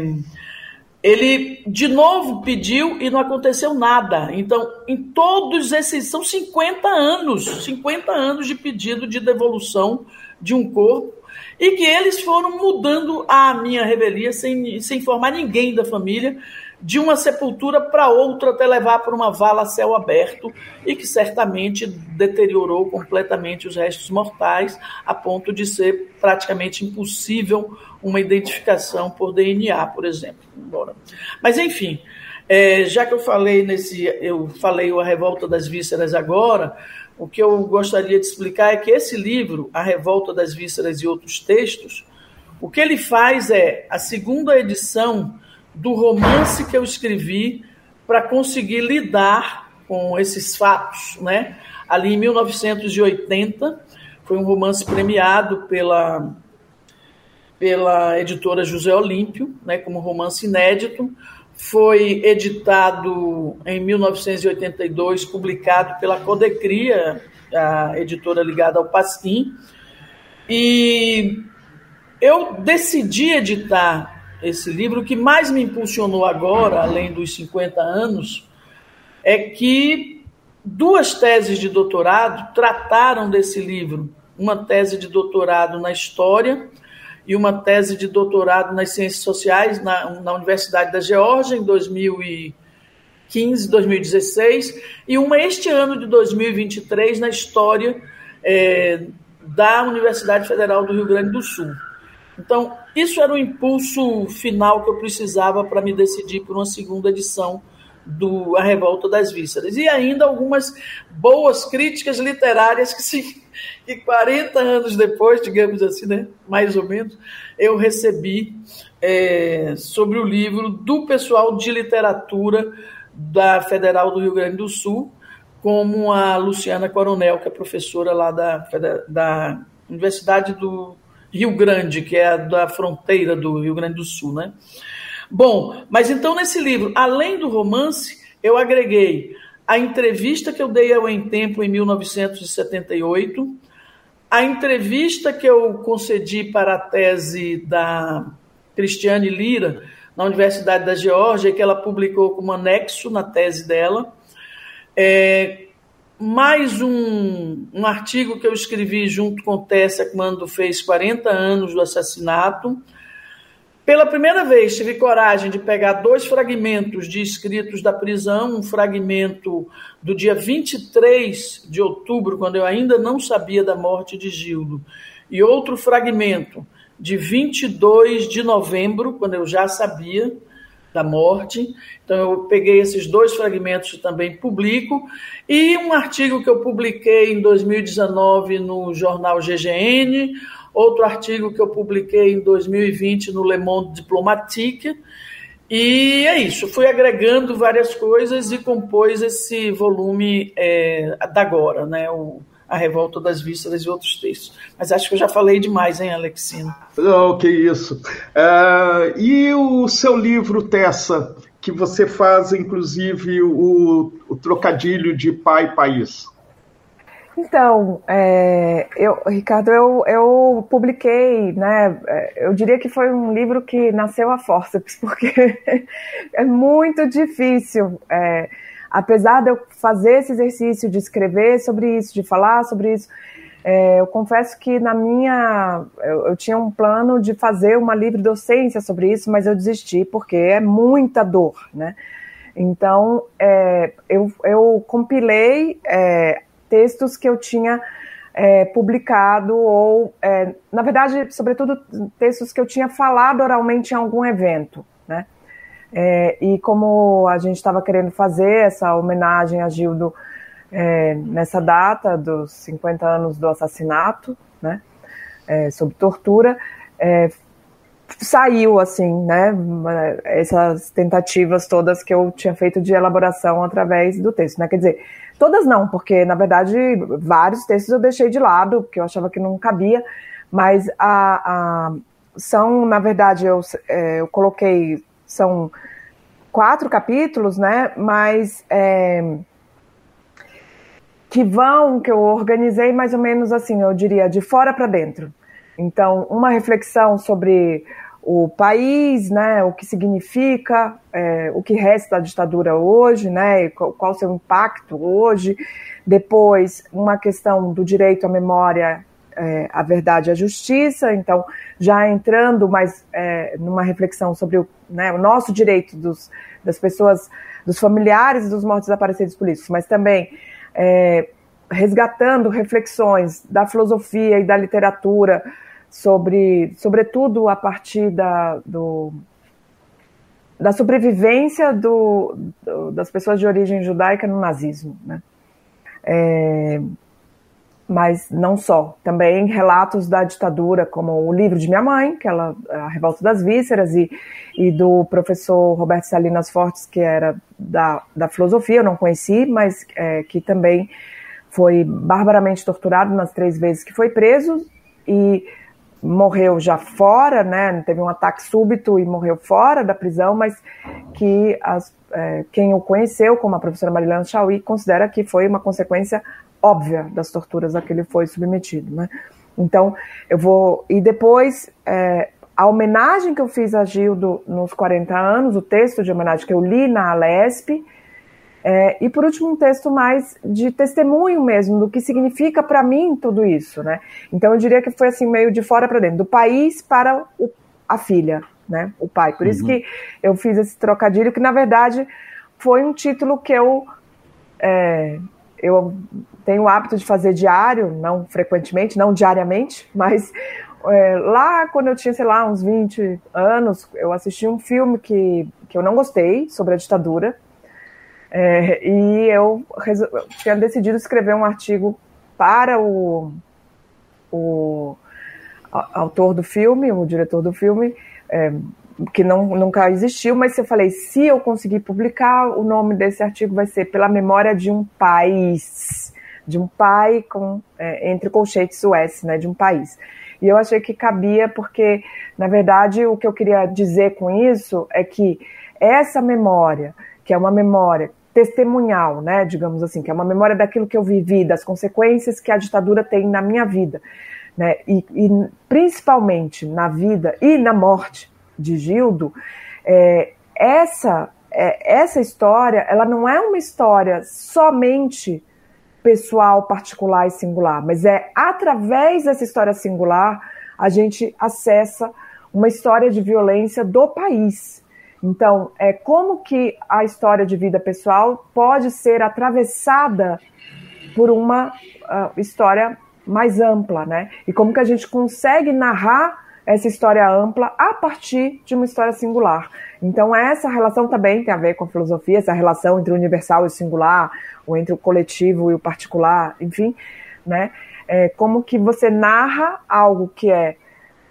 ele de novo pediu e não aconteceu nada. Então, em todos esses, são 50 anos, 50 anos de pedido de devolução de um corpo, e que eles foram mudando a minha revelia sem, sem informar ninguém da família, de uma sepultura para outra até levar para uma vala a céu aberto e que certamente deteriorou completamente os restos mortais a ponto de ser praticamente impossível uma identificação por DNA, por exemplo. Embora. Mas enfim, é, já que eu falei nesse, eu falei a revolta das vísceras agora, o que eu gostaria de explicar é que esse livro, A Revolta das Vísceras e Outros Textos, o que ele faz é a segunda edição do romance que eu escrevi para conseguir lidar com esses fatos, né? Ali em 1980, foi um romance premiado pela pela editora José Olímpio, né, como romance inédito. Foi editado em 1982, publicado pela Codecria, a editora ligada ao Pastim. E eu decidi editar esse livro, o que mais me impulsionou agora, além dos 50 anos, é que duas teses de doutorado trataram desse livro. Uma tese de doutorado na História e uma tese de doutorado nas Ciências Sociais na, na Universidade da Geórgia, em 2015, 2016, e uma este ano de 2023 na História é, da Universidade Federal do Rio Grande do Sul. Então, isso era o impulso final que eu precisava para me decidir por uma segunda edição do A Revolta das Vísceras. E ainda algumas boas críticas literárias que, se, que 40 anos depois, digamos assim, né, mais ou menos, eu recebi é, sobre o livro do pessoal de literatura da Federal do Rio Grande do Sul, como a Luciana Coronel, que é professora lá da, da Universidade do Rio Grande, que é da fronteira do Rio Grande do Sul, né? Bom, mas então nesse livro, além do romance, eu agreguei a entrevista que eu dei ao Em Tempo em 1978, a entrevista que eu concedi para a tese da Cristiane Lira na Universidade da Geórgia, que ela publicou como anexo na tese dela, é, mais um, um artigo que eu escrevi junto com Tessa quando fez 40 anos do assassinato. Pela primeira vez, tive coragem de pegar dois fragmentos de escritos da prisão, um fragmento do dia 23 de outubro, quando eu ainda não sabia da morte de Gildo, e outro fragmento de 22 de novembro, quando eu já sabia da morte. Então, eu peguei esses dois fragmentos também publico. E um artigo que eu publiquei em 2019 no jornal GGN, outro artigo que eu publiquei em 2020 no Le Monde Diplomatique. E é isso, fui agregando várias coisas e compôs esse volume é, da agora, né? O, a Revolta das Vísceras e outros textos. Mas acho que eu já falei demais, hein, Alexino? Não, que isso. Uh, e o seu livro, Tessa, que você faz, inclusive, o, o trocadilho de pai e país? Então, é, eu, Ricardo, eu, eu publiquei, né? Eu diria que foi um livro que nasceu a forceps, [LAUGHS] porque é muito difícil. É, apesar de eu fazer esse exercício de escrever sobre isso, de falar sobre isso, é, eu confesso que na minha. Eu, eu, tinha um plano de fazer uma livre docência sobre isso, mas eu desisti porque é muita dor, né? Então, é, eu, eu compilei é, textos que eu tinha é, publicado, ou, é, na verdade, sobretudo, textos que eu tinha falado oralmente em algum evento? É, e como a gente estava querendo fazer essa homenagem a Gildo é, nessa data dos 50 anos do assassinato, né, é, sob tortura, é, saiu assim, né? Essas tentativas todas que eu tinha feito de elaboração através do texto, né? Quer dizer, todas não, porque na verdade vários textos eu deixei de lado, porque eu achava que não cabia, mas a, a são, na verdade, eu, é, eu coloquei, são quatro capítulos, né? Mas é, que vão, que eu organizei mais ou menos assim, eu diria, de fora para dentro. Então, uma reflexão sobre o país, né, o que significa, é, o que resta da ditadura hoje, né, qual, qual o seu impacto hoje. Depois, uma questão do direito à memória, é, à verdade e à justiça. Então, já entrando mais é, numa reflexão sobre o, né, o nosso direito dos, das pessoas, dos familiares dos mortos desaparecidos políticos, mas também é, resgatando reflexões da filosofia e da literatura sobre, sobretudo a partir da, do, da sobrevivência do, do, das pessoas de origem judaica no nazismo, né? É, mas não só, também relatos da ditadura, como o livro de minha mãe, que ela a Revolta das Vísceras, e, e do professor Roberto Salinas Fortes, que era da, da filosofia, eu não conheci, mas é, que também foi barbaramente torturado nas três vezes que foi preso e morreu já fora, né? Teve um ataque súbito e morreu fora da prisão, mas que as, é, quem o conheceu, como a professora Marilena Chauí, considera que foi uma consequência óbvia das torturas a que ele foi submetido, né? Então, eu vou. E depois, é, a homenagem que eu fiz a Gildo nos 40 anos, o texto de homenagem que eu li na Alesp, é, e por último, um texto mais de testemunho mesmo, do que significa para mim tudo isso, né? Então eu diria que foi assim, meio de fora para dentro, do país para o, a filha, né? O pai. Por uhum. isso que eu fiz esse trocadilho, que na verdade foi um título que eu. É, eu tenho o hábito de fazer diário, não frequentemente, não diariamente, [LAUGHS] mas é, lá quando eu tinha, sei lá, uns 20 anos, eu assisti um filme que, que eu não gostei sobre a ditadura é, e eu, eu tinha decidido escrever um artigo para o, o autor do filme, o diretor do filme, é, que não, nunca existiu, mas eu falei, se eu conseguir publicar, o nome desse artigo vai ser Pela Memória de um País, de um pai com, é, entre colchetes o S, né, de um país. E eu achei que cabia porque, na verdade, o que eu queria dizer com isso é que essa memória, que é uma memória testemunhal, né, digamos assim, que é uma memória daquilo que eu vivi, das consequências que a ditadura tem na minha vida, né, e, e principalmente na vida e na morte de Gildo, é, essa é, essa história, ela não é uma história somente pessoal, particular e singular, mas é através dessa história singular a gente acessa uma história de violência do país, então, é como que a história de vida pessoal pode ser atravessada por uma uh, história mais ampla, né? E como que a gente consegue narrar essa história ampla a partir de uma história singular. Então, essa relação também tem a ver com a filosofia, essa relação entre o universal e o singular, ou entre o coletivo e o particular, enfim, né? É como que você narra algo que é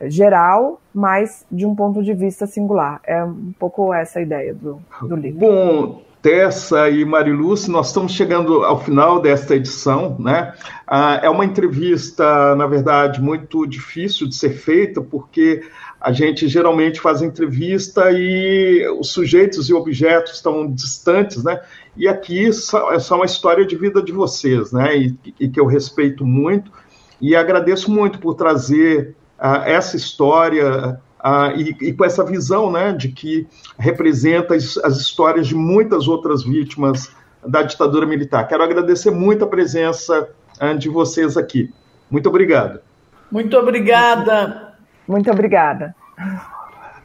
geral, mas de um ponto de vista singular. É um pouco essa a ideia do, do livro. Bom, Tessa e Mariluz, nós estamos chegando ao final desta edição, né? Ah, é uma entrevista, na verdade, muito difícil de ser feita, porque a gente geralmente faz entrevista e os sujeitos e objetos estão distantes, né? E aqui é só uma história de vida de vocês, né? E, e que eu respeito muito e agradeço muito por trazer essa história e, e, com essa visão né, de que representa as, as, histórias de muitas outras vítimas da ditadura militar. Quero agradecer muito a presença de vocês aqui. Muito obrigado. Muito obrigada. Muito obrigada.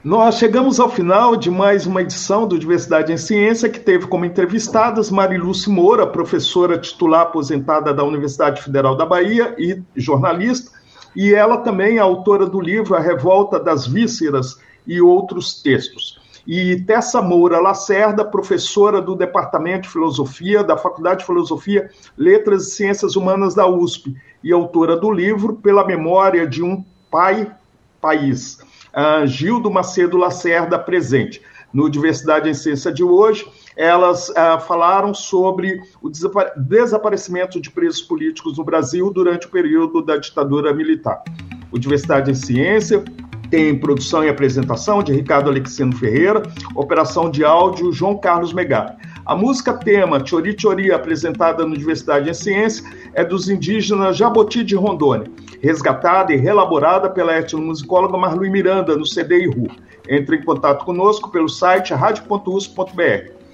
Nós chegamos ao final de mais uma edição do Diversidade em Ciência, que teve como entrevistadas Mariluce Moura, professora titular aposentada da Universidade Federal da Bahia e jornalista, e ela também é autora do livro A Revolta das Vísceras e outros textos. E Tessa Moura Lacerda, professora do Departamento de Filosofia da Faculdade de Filosofia, Letras e Ciências Humanas da USP e autora do livro Pela Memória de um Pai País. uh, Gildo Macedo Lacerda presente. No Diversidade em Ciência de hoje, elas uh, falaram sobre o desaparecimento de presos políticos no Brasil durante o período da ditadura militar. O Diversidade em Ciência tem produção e apresentação de Ricardo Alexino Ferreira, operação de áudio João Carlos Megali. A música tema Chori Chori, apresentada no Diversidade em Ciência, é dos indígenas Jaboti de Rondônia, resgatada e relaborada pela etnomusicóloga Marlui Miranda no CD Ru. Entre em contato conosco pelo site radio.us.br.